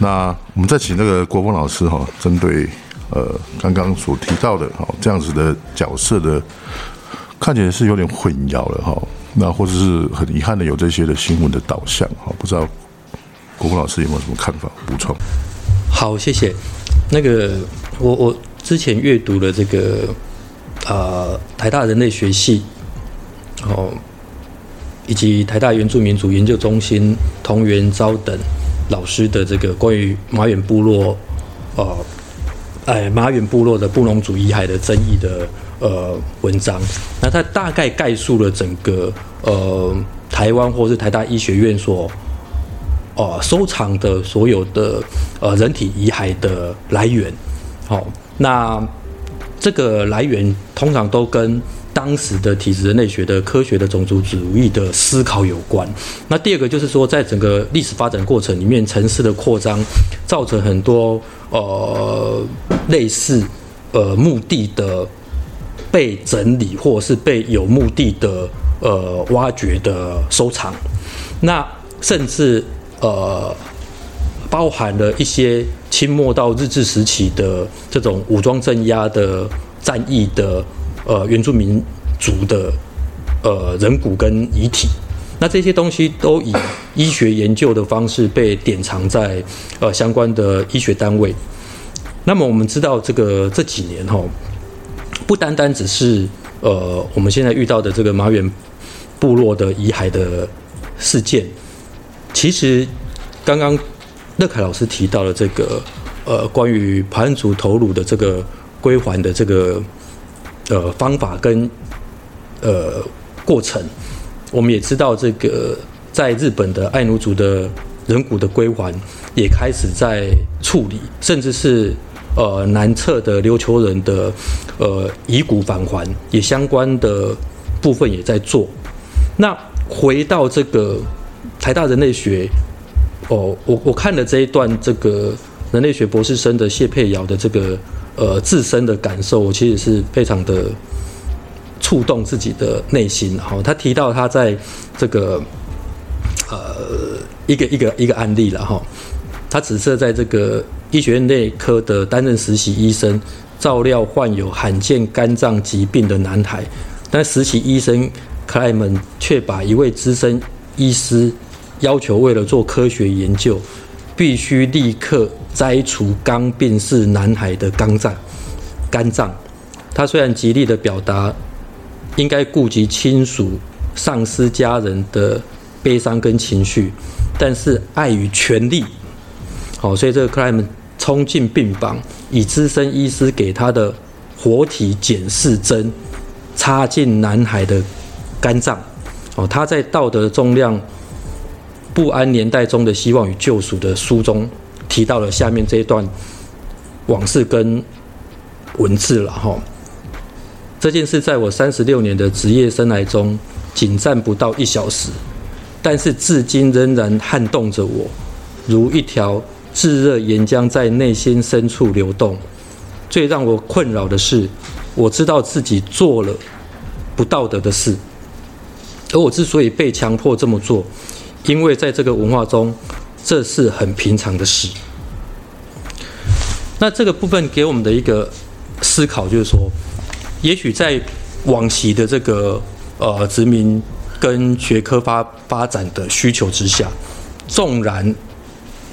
那我们再请那个国峰老师哈，针对呃刚刚所提到的哈这样子的角色的，看起来是有点混淆了哈。那或者是很遗憾的有这些的新闻的导向哈，不知道国峰老师有没有什么看法补充？
好，谢谢。那个我我之前阅读了这个呃台大人类学系哦，以及台大原住民族研究中心桐原昭等老师的这个关于马远部落呃哎马远部落的布农族遗骸的争议的呃文章，那他大概概述了整个呃台湾或是台大医学院所。呃，收藏的所有的呃人体遗骸的来源，好，那这个来源通常都跟当时的体质人类学的科学的种族主义的思考有关。那第二个就是说，在整个历史发展过程里面，城市的扩张造成很多呃类似呃墓地的被整理，或是被有目的的呃挖掘的收藏，那甚至。呃，包含了一些清末到日治时期的这种武装镇压的战役的呃原住民族的呃人骨跟遗体，那这些东西都以医学研究的方式被典藏在呃相关的医学单位。那么我们知道，这个这几年哈，不单单只是呃我们现在遇到的这个马远部落的遗骸的事件。其实，刚刚乐凯老师提到了这个呃，关于排湾族头颅的这个归还的这个呃方法跟呃过程，我们也知道这个在日本的爱奴族的人骨的归还也开始在处理，甚至是呃南侧的琉球人的呃遗骨返还也相关的部分也在做。那回到这个。台大人类学，哦，我我看了这一段这个人类学博士生的谢佩瑶的这个呃自身的感受，我其实是非常的触动自己的内心。好，他提到他在这个呃一个一个一个案例了哈，他只是在这个医学院内科的担任实习医生，照料患有罕见肝脏疾病的男孩，但实习医生克莱门却把一位资深医师要求，为了做科学研究，必须立刻摘除刚病逝男孩的肝脏。肝脏，他虽然极力的表达应该顾及亲属、丧失家人的悲伤跟情绪，但是碍于权力，好，所以这个克莱门冲进病房，以资深医师给他的活体检视针插进男孩的肝脏。哦，他在《道德重量不安年代中的希望与救赎》的书中提到了下面这一段往事跟文字了哈。这件事在我三十六年的职业生涯中仅占不到一小时，但是至今仍然撼动着我，如一条炙热岩浆在内心深处流动。最让我困扰的是，我知道自己做了不道德的事。而我之所以被强迫这么做，因为在这个文化中，这是很平常的事。那这个部分给我们的一个思考就是说，也许在往昔的这个呃殖民跟学科发发展的需求之下，纵然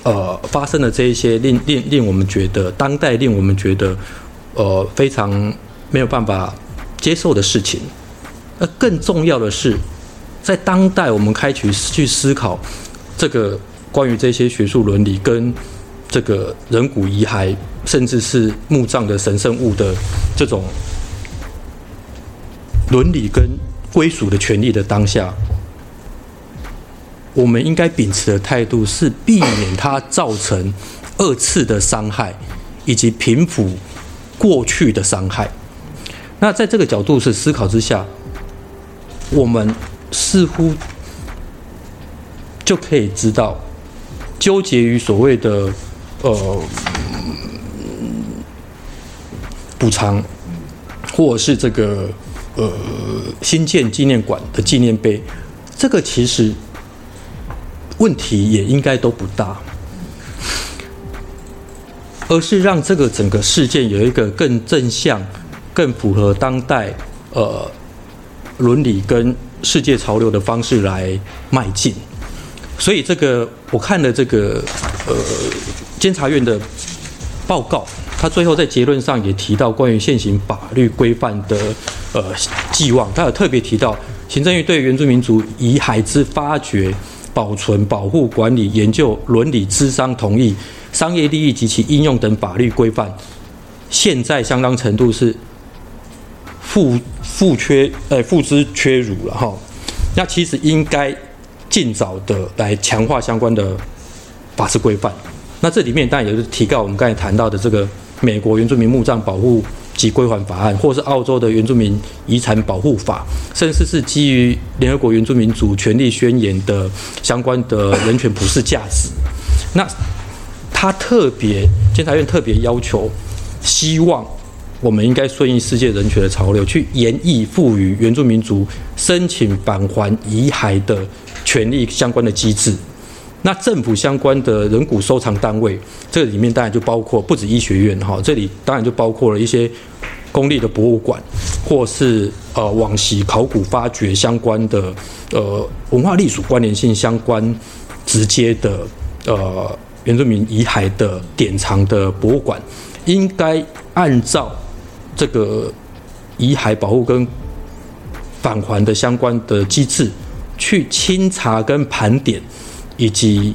呃发生了这一些令令令我们觉得当代令我们觉得呃非常没有办法接受的事情，那更重要的是。在当代，我们开始去思考这个关于这些学术伦理跟这个人骨遗骸，甚至是墓葬的神圣物的这种伦理跟归属的权利的当下，我们应该秉持的态度是避免它造成二次的伤害，以及平抚过去的伤害。那在这个角度是思考之下，我们。似乎就可以知道，纠结于所谓的呃补偿，或者是这个呃新建纪念馆的纪念碑，这个其实问题也应该都不大，而是让这个整个事件有一个更正向、更符合当代呃伦理跟。世界潮流的方式来迈进，所以这个我看了这个呃监察院的报告，他最后在结论上也提到关于现行法律规范的呃寄望，他有特别提到，行政院对原住民族遗骸之发掘、保存、保护、管理、研究、伦理、咨商、同意、商业利益及其应用等法律规范，现在相当程度是负负缺呃负之缺乳了哈。那其实应该尽早的来强化相关的法制规范。那这里面当然也是提到我们刚才谈到的这个。美国原住民墓葬保护及归还法案，或是澳洲的原住民遗产保护法，甚至是基于联合国原住民族权利宣言的相关的人权普世价值。那他特别监察院特别要求，希望我们应该顺应世界人权的潮流，去研议赋予原住民族申请返还遗骸的权利相关的机制。那政府相关的人骨收藏单位，这里面当然就包括不止医学院哈，这里当然就包括了一些公立的博物馆，或是呃往昔考古发掘相关的呃文化历史关联性相关直接的呃原住民遗骸的典藏的博物馆，应该按照这个遗骸保护跟返还的相关的机制去清查跟盘点。以及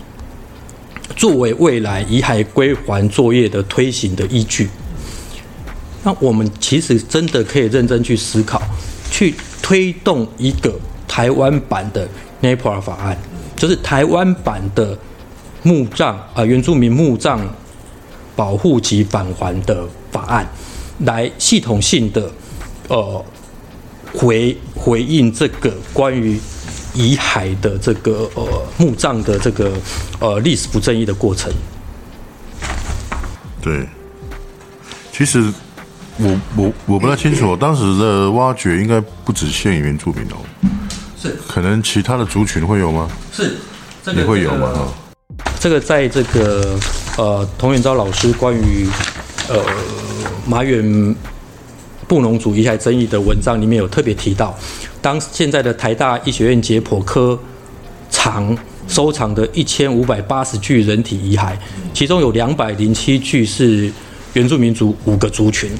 作为未来遗骸归还作业的推行的依据，那我们其实真的可以认真去思考，去推动一个台湾版的 NAPRA 法案，就是台湾版的墓葬啊，原住民墓葬保护及返还的法案，来系统性的呃回回应这个关于。遗骸的这个呃墓葬的这个呃历史不正义的过程。
对，其实我我我不太清楚，当时的挖掘应该不只限于原住民哦，是，可能其他的族群会有吗？
是，
这个、也会有吗？
这个在这个呃童远昭老师关于呃马远布农族遗骸争议的文章里面有特别提到。当现在的台大医学院解剖科藏收藏的一千五百八十具人体遗骸，其中有两百零七具是原住民族五个族群，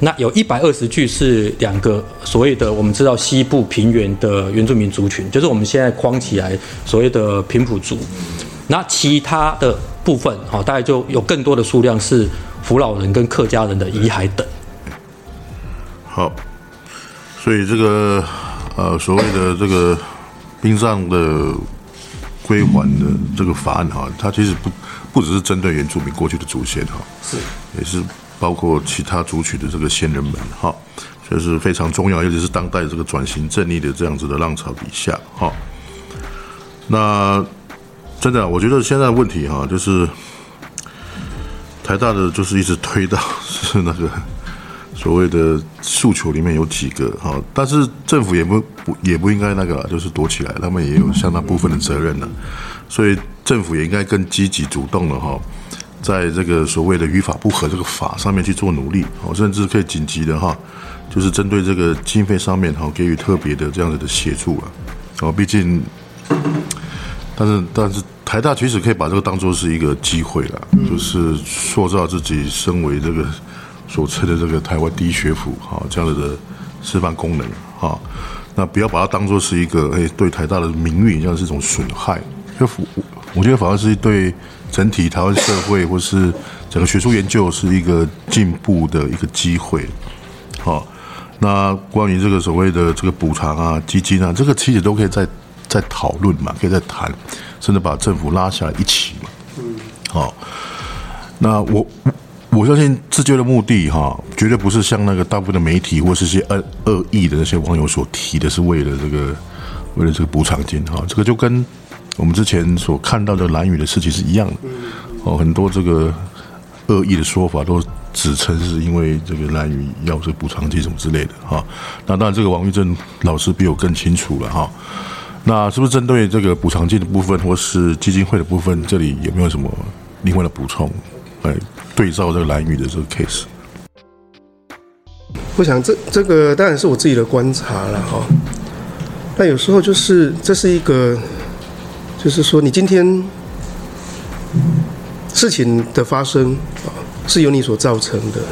那有一百二十具是两个所谓的我们知道西部平原的原住民族群，就是我们现在框起来所谓的平埔族，那其他的部分好，大概就有更多的数量是福老人跟客家人的遗骸等。
好，所以这个。呃，所谓的这个殡葬的归还的这个法案哈，它其实不不只是针对原住民过去的祖先哈，是也是包括其他族群的这个先人们哈，所以是非常重要，尤其是当代这个转型正义的这样子的浪潮底下哈。那真的，我觉得现在问题哈，就是台大的就是一直推到 [laughs] 是那个。所谓的诉求里面有几个哈，但是政府也不不也不应该那个，就是躲起来，他们也有相当部分的责任呢。所以政府也应该更积极主动的哈，在这个所谓的与法不合这个法上面去做努力，哦，甚至可以紧急的哈，就是针对这个经费上面哈，给予特别的这样子的协助啊。哦，毕竟，但是但是台大其实可以把这个当做是一个机会了，就是塑造自己身为这个。所称的这个台湾第一学府，哈，这样子的示范功能，哈，那不要把它当做是一个，诶，对台大的名誉这样是一种损害。就我觉得反而是对整体台湾社会或是整个学术研究是一个进步的一个机会，好。那关于这个所谓的这个补偿啊、基金啊，这个其实都可以再再讨论嘛，可以再谈，甚至把政府拉下来一起嘛。嗯。好，那我。我相信自救的目的，哈，绝对不是像那个大部分的媒体或是些恶恶意的那些网友所提的，是为了这个，为了这个补偿金，哈，这个就跟我们之前所看到的蓝雨的事情是一样的，哦，很多这个恶意的说法都指称是因为这个兰屿要这个补偿金什么之类的，哈，那当然这个王玉正老师比我更清楚了，哈，那是不是针对这个补偿金的部分或是基金会的部分，这里有没有什么另外的补充？哎。对照这个蓝宇的这个 case，
我想这这个当然是我自己的观察了哈。那有时候就是这是一个，就是说你今天事情的发生啊，是由你所造成的。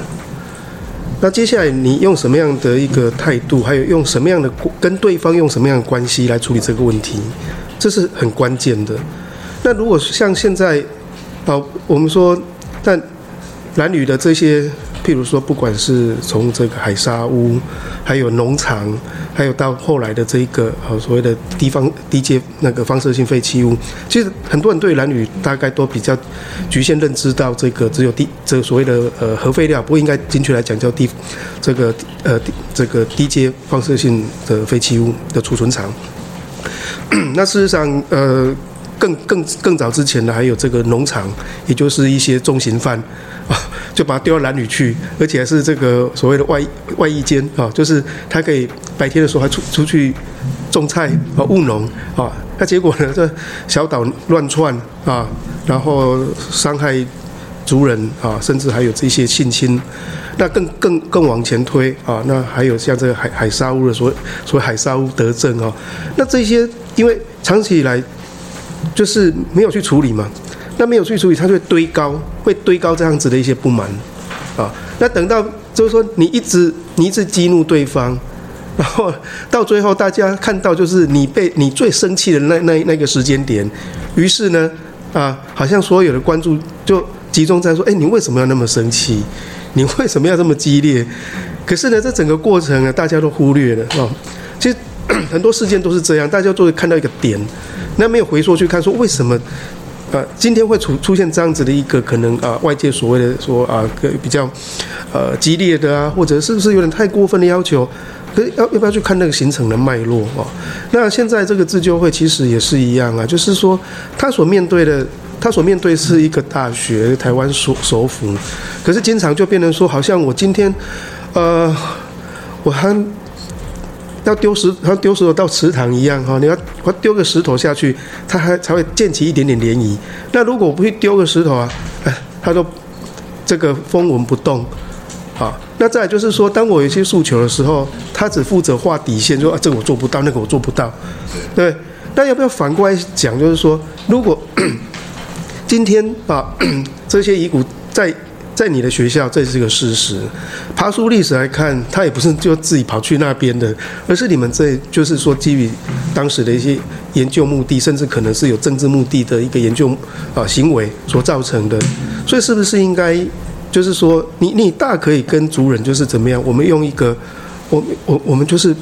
那接下来你用什么样的一个态度，还有用什么样的跟对方用什么样的关系来处理这个问题，这是很关键的。那如果像现在，啊，我们说，但男女的这些。譬如说，不管是从这个海沙屋，还有农场，还有到后来的这一个呃所谓的低方低阶那个放射性废弃物，其实很多人对男女大概都比较局限认知到这个只有低这所谓的呃核废料，不过应该精确来讲叫低这个呃这个低阶放射性的废弃物的储存场。那事实上呃更更更早之前呢，还有这个农场，也就是一些重刑犯啊。就把他丢到男女去，而且还是这个所谓的外外役监啊，就是他可以白天的时候还出出去种菜啊务农啊，那结果呢，这小岛乱窜啊，然后伤害族人啊，甚至还有这些性侵，那更更更往前推啊，那还有像这个海海沙屋的所所谓海沙屋德政啊，那这些因为长期以来就是没有去处理嘛。那没有去处理，他就会堆高，会堆高这样子的一些不满，啊，那等到就是说你一直你一直激怒对方，然后到最后大家看到就是你被你最生气的那那那个时间点，于是呢，啊，好像所有的关注就集中在说，哎，你为什么要那么生气？你为什么要这么激烈？可是呢，这整个过程呢，大家都忽略了啊。其实 [clears throat] 很多事件都是这样，大家都会看到一个点，那没有回溯去看说为什么。呃，今天会出出现这样子的一个可能啊，外界所谓的说啊，比较呃激烈的啊，或者是不是有点太过分的要求？可是要要不要去看那个形成的脉络啊？那现在这个自救会其实也是一样啊，就是说他所面对的，他所面对是一个大学，台湾首首府，可是经常就变成说，好像我今天呃，我还。要丢石，像丢石头到池塘一样哈，你要我丢个石头下去，它还才会溅起一点点涟漪。那如果我不去丢个石头啊，哎，它都这个风纹不动，啊，那再就是说，当我有些诉求的时候，他只负责画底线，说啊，这个我做不到，那个我做不到，对。那要不要反过来讲，就是说，如果 [coughs] 今天把这些遗骨在。在你的学校，这是一个事实。爬梳历史来看，他也不是就自己跑去那边的，而是你们这就是说基于当时的一些研究目的，甚至可能是有政治目的的一个研究啊行为所造成的。所以是不是应该就是说，你你大可以跟族人就是怎么样？我们用一个我我我们就是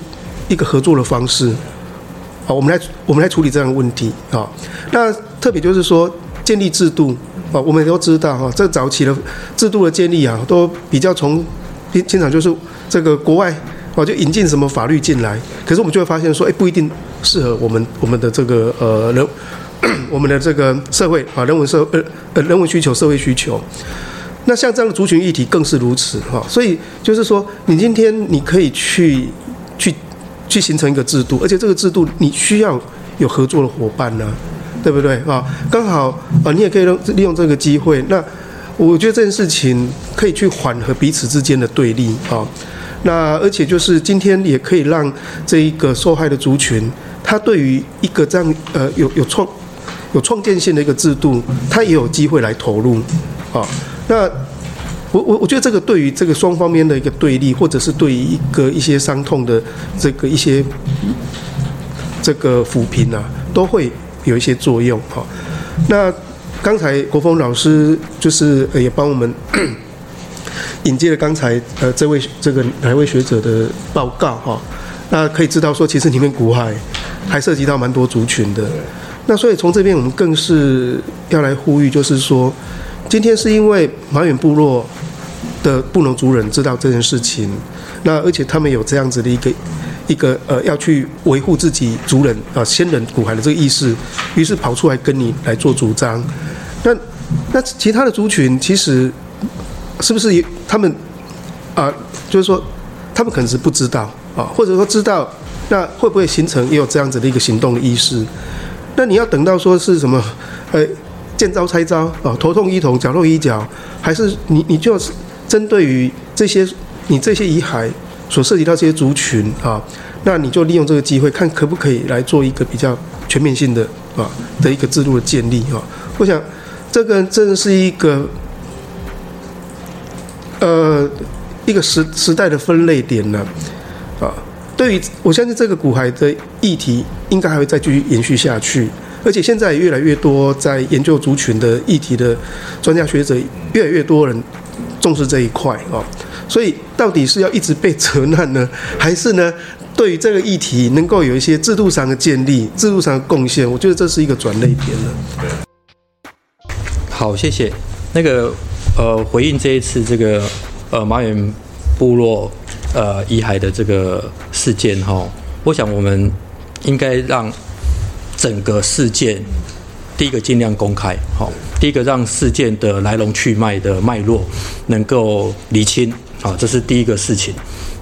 一个合作的方式，好，我们来我们来处理这样的问题啊。那特别就是说建立制度。啊，我们都知道哈，这早期的制度的建立啊，都比较从经常就是这个国外哦，就引进什么法律进来，可是我们就会发现说，哎，不一定适合我们我们的这个呃人，[coughs] 我们的这个社会啊，人文社呃呃人文需求、社会需求。那像这样的族群议题更是如此哈，所以就是说，你今天你可以去去去形成一个制度，而且这个制度你需要有合作的伙伴呢。对不对啊？刚好啊，你也可以用利用这个机会。那我觉得这件事情可以去缓和彼此之间的对立啊。那而且就是今天也可以让这一个受害的族群，他对于一个这样呃有有创有创建性的一个制度，他也有机会来投入啊。那我我我觉得这个对于这个双方面的一个对立，或者是对于一个一些伤痛的这个一些这个抚平啊，都会。有一些作用哈，那刚才国峰老师就是也帮我们 [coughs] 引介了刚才呃这位这个哪位学者的报告哈，那可以知道说其实里面古海还涉及到蛮多族群的，那所以从这边我们更是要来呼吁，就是说今天是因为马远部落的布农族人知道这件事情，那而且他们有这样子的一个。一个呃要去维护自己族人啊先人骨骸的这个意识，于是跑出来跟你来做主张。那那其他的族群其实是不是也他们啊？就是说他们可能是不知道啊，或者说知道，那会不会形成也有这样子的一个行动的意识？那你要等到说是什么？呃，见招拆招啊，头痛医头，脚痛医脚，还是你你就是针对于这些你这些遗骸？所涉及到这些族群啊，那你就利用这个机会，看可不可以来做一个比较全面性的啊的一个制度的建立啊。我想这个真的是一个呃一个时时代的分类点呢，啊，对于我相信这个骨骸的议题应该还会再继续延续下去，而且现在越来越多在研究族群的议题的专家学者，越来越多人重视这一块啊，所以到底是要一直被责难呢，[laughs] 还是呢？对于这个议题，能够有一些制度上的建立、制度上的贡献，我觉得这是一个转捩点了。
好，谢谢。那个呃，回应这一次这个呃马远部落呃遗骸的这个事件哈，我想我们应该让整个事件第一个尽量公开，好，第一个让事件的来龙去脉的脉络能够厘清，好，这是第一个事情。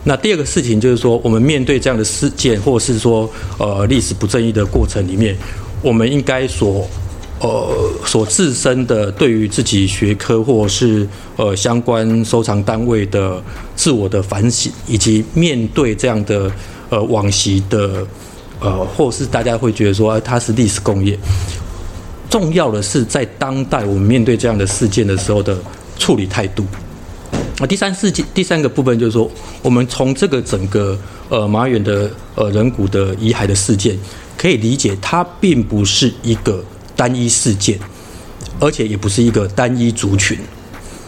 那第二个事情就是说，我们面对这样的事件，或是说呃历史不正义的过程里面，我们应该所呃所自身的对于自己学科或是呃相关收藏单位的自我的反省，以及面对这样的呃往昔的呃或是大家会觉得说它是历史工业，重要的是在当代我们面对这样的事件的时候的处理态度。那第三事件，第三个部分就是说，我们从这个整个呃马远的呃人骨的遗骸的事件，可以理解它并不是一个单一事件，而且也不是一个单一族群。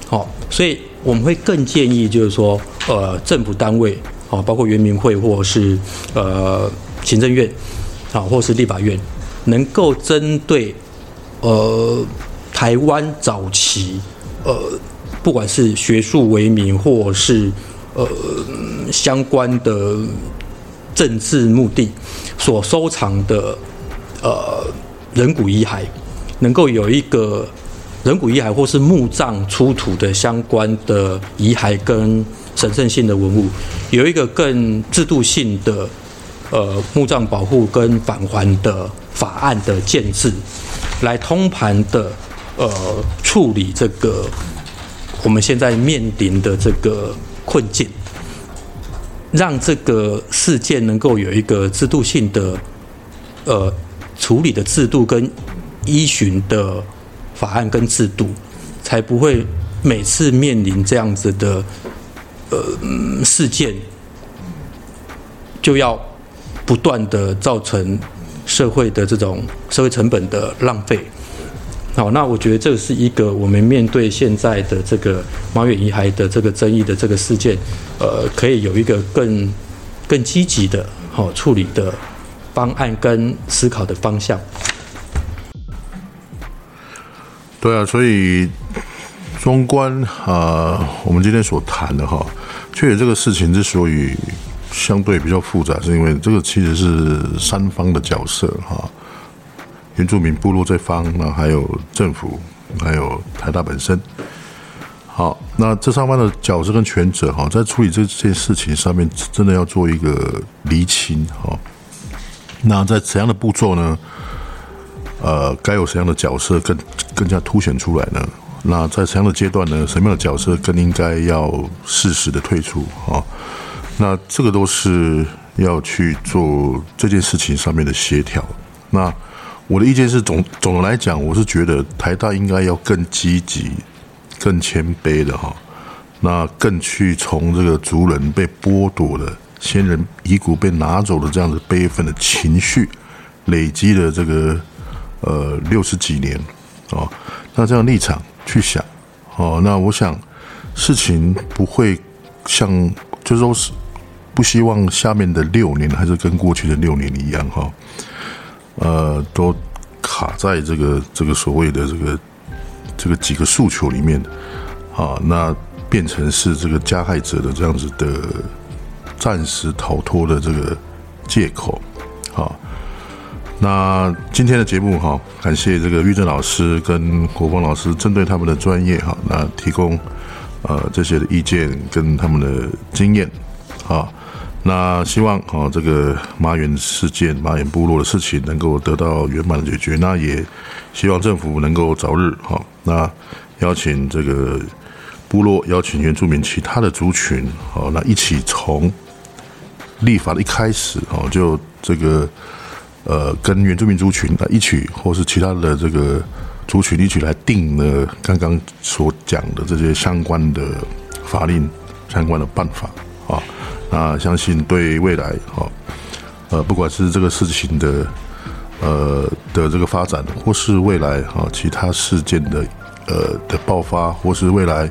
好，所以我们会更建议就是说，呃，政府单位，好，包括原民会或是呃行政院，啊，或是立法院，能够针对呃台湾早期呃。不管是学术为名，或是呃相关的政治目的，所收藏的呃人骨遗骸，能够有一个人骨遗骸或是墓葬出土的相关的遗骸跟神圣性的文物，有一个更制度性的呃墓葬保护跟返还的法案的建制，来通盘的呃处理这个。我们现在面临的这个困境，让这个事件能够有一个制度性的呃处理的制度跟依循的法案跟制度，才不会每次面临这样子的呃事件，就要不断的造成社会的这种社会成本的浪费。好，那我觉得这是一个我们面对现在的这个马远遗骸的这个争议的这个事件，呃，可以有一个更更积极的好处理的方案跟思考的方向。
对啊，所以综观啊，我们今天所谈的哈，确实这个事情之所以相对比较复杂，是因为这个其实是三方的角色哈。原住民部落这方，那还有政府，还有台大本身。好，那这上方的角色跟权责哈，在处理这件事情上面，真的要做一个厘清哈。那在怎样的步骤呢？呃，该有什么样的角色更更加凸显出来呢？那在什么样的阶段呢？什么样的角色更应该要适时的退出啊？那这个都是要去做这件事情上面的协调。那我的意见是总总的来讲，我是觉得台大应该要更积极、更谦卑的哈，那更去从这个族人被剥夺的先人遗骨被拿走的这样子悲愤的情绪累积的这个呃六十几年啊，那这样立场去想哦，那我想事情不会像就是说是不希望下面的六年还是跟过去的六年一样哈。呃，都卡在这个这个所谓的这个这个几个诉求里面，啊，那变成是这个加害者的这样子的暂时逃脱的这个借口，啊，那今天的节目哈，感谢这个玉正老师跟国峰老师针对他们的专业哈，那提供呃这些的意见跟他们的经验，啊。那希望啊，这个马远事件、马远部落的事情能够得到圆满的解决。那也希望政府能够早日哈，那邀请这个部落、邀请原住民其他的族群，好，那一起从立法的一开始哦，就这个呃，跟原住民族群啊一起，或是其他的这个族群一起来定了刚刚所讲的这些相关的法令相关的办法啊。那相信对未来哈，呃，不管是这个事情的呃的这个发展，或是未来哈其他事件的呃的爆发，或是未来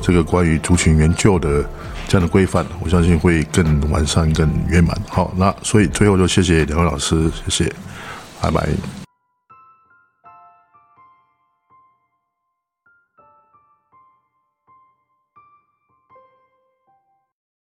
这个关于族群援救的这样的规范，我相信会更完善、更圆满。好，那所以最后就谢谢两位老师，谢谢，拜拜。